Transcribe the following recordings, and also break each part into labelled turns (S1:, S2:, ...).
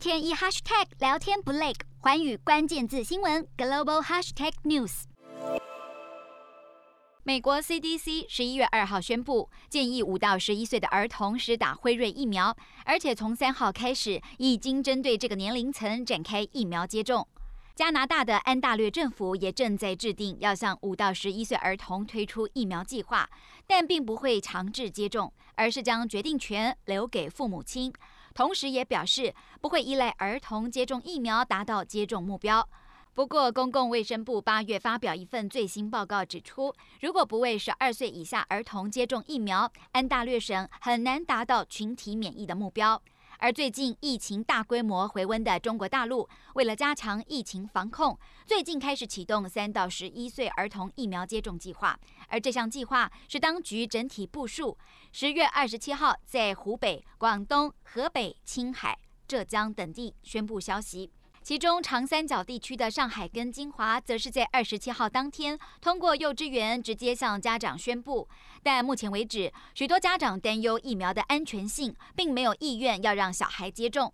S1: 天一 hashtag 聊天不累，寰宇关键字新闻 global hashtag news。美国 CDC 十一月二号宣布，建议五到十一岁的儿童施打辉瑞疫苗，而且从三号开始已经针对这个年龄层展开疫苗接种。加拿大的安大略政府也正在制定要向五到十一岁儿童推出疫苗计划，但并不会强制接种，而是将决定权留给父母亲。同时也表示不会依赖儿童接种疫苗达到接种目标。不过，公共卫生部八月发表一份最新报告指出，如果不为十二岁以下儿童接种疫苗，安大略省很难达到群体免疫的目标。而最近疫情大规模回温的中国大陆，为了加强疫情防控，最近开始启动三到十一岁儿童疫苗接种计划。而这项计划是当局整体部署，十月二十七号在湖北、广东、河北、青海、浙江等地宣布消息。其中，长三角地区的上海跟金华，则是在二十七号当天通过幼稚园直接向家长宣布。但目前为止，许多家长担忧疫苗的安全性，并没有意愿要让小孩接种。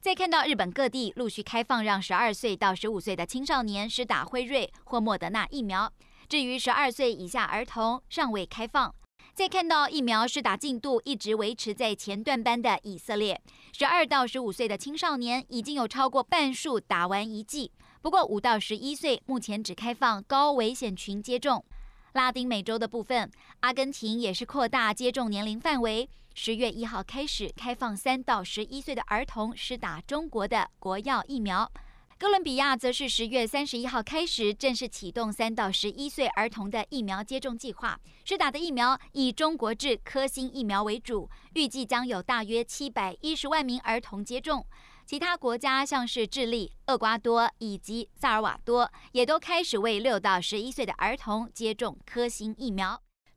S1: 再看到日本各地陆续开放让十二岁到十五岁的青少年施打辉瑞或莫德纳疫苗，至于十二岁以下儿童尚未开放。再看到疫苗施打进度一直维持在前段班的以色列，十二到十五岁的青少年已经有超过半数打完一剂。不过五到十一岁目前只开放高危险群接种。拉丁美洲的部分，阿根廷也是扩大接种年龄范围，十月一号开始开放三到十一岁的儿童施打中国的国药疫苗。哥伦比亚则是十月三十一号开始正式启动三到十一岁儿童的疫苗接种计划，施打的疫苗以中国制科兴疫苗为主，预计将有大约七百一十万名儿童接种。其他国家像是智利、厄瓜多以及萨尔瓦多，也都开始为六到十一岁的儿童接种科兴疫苗。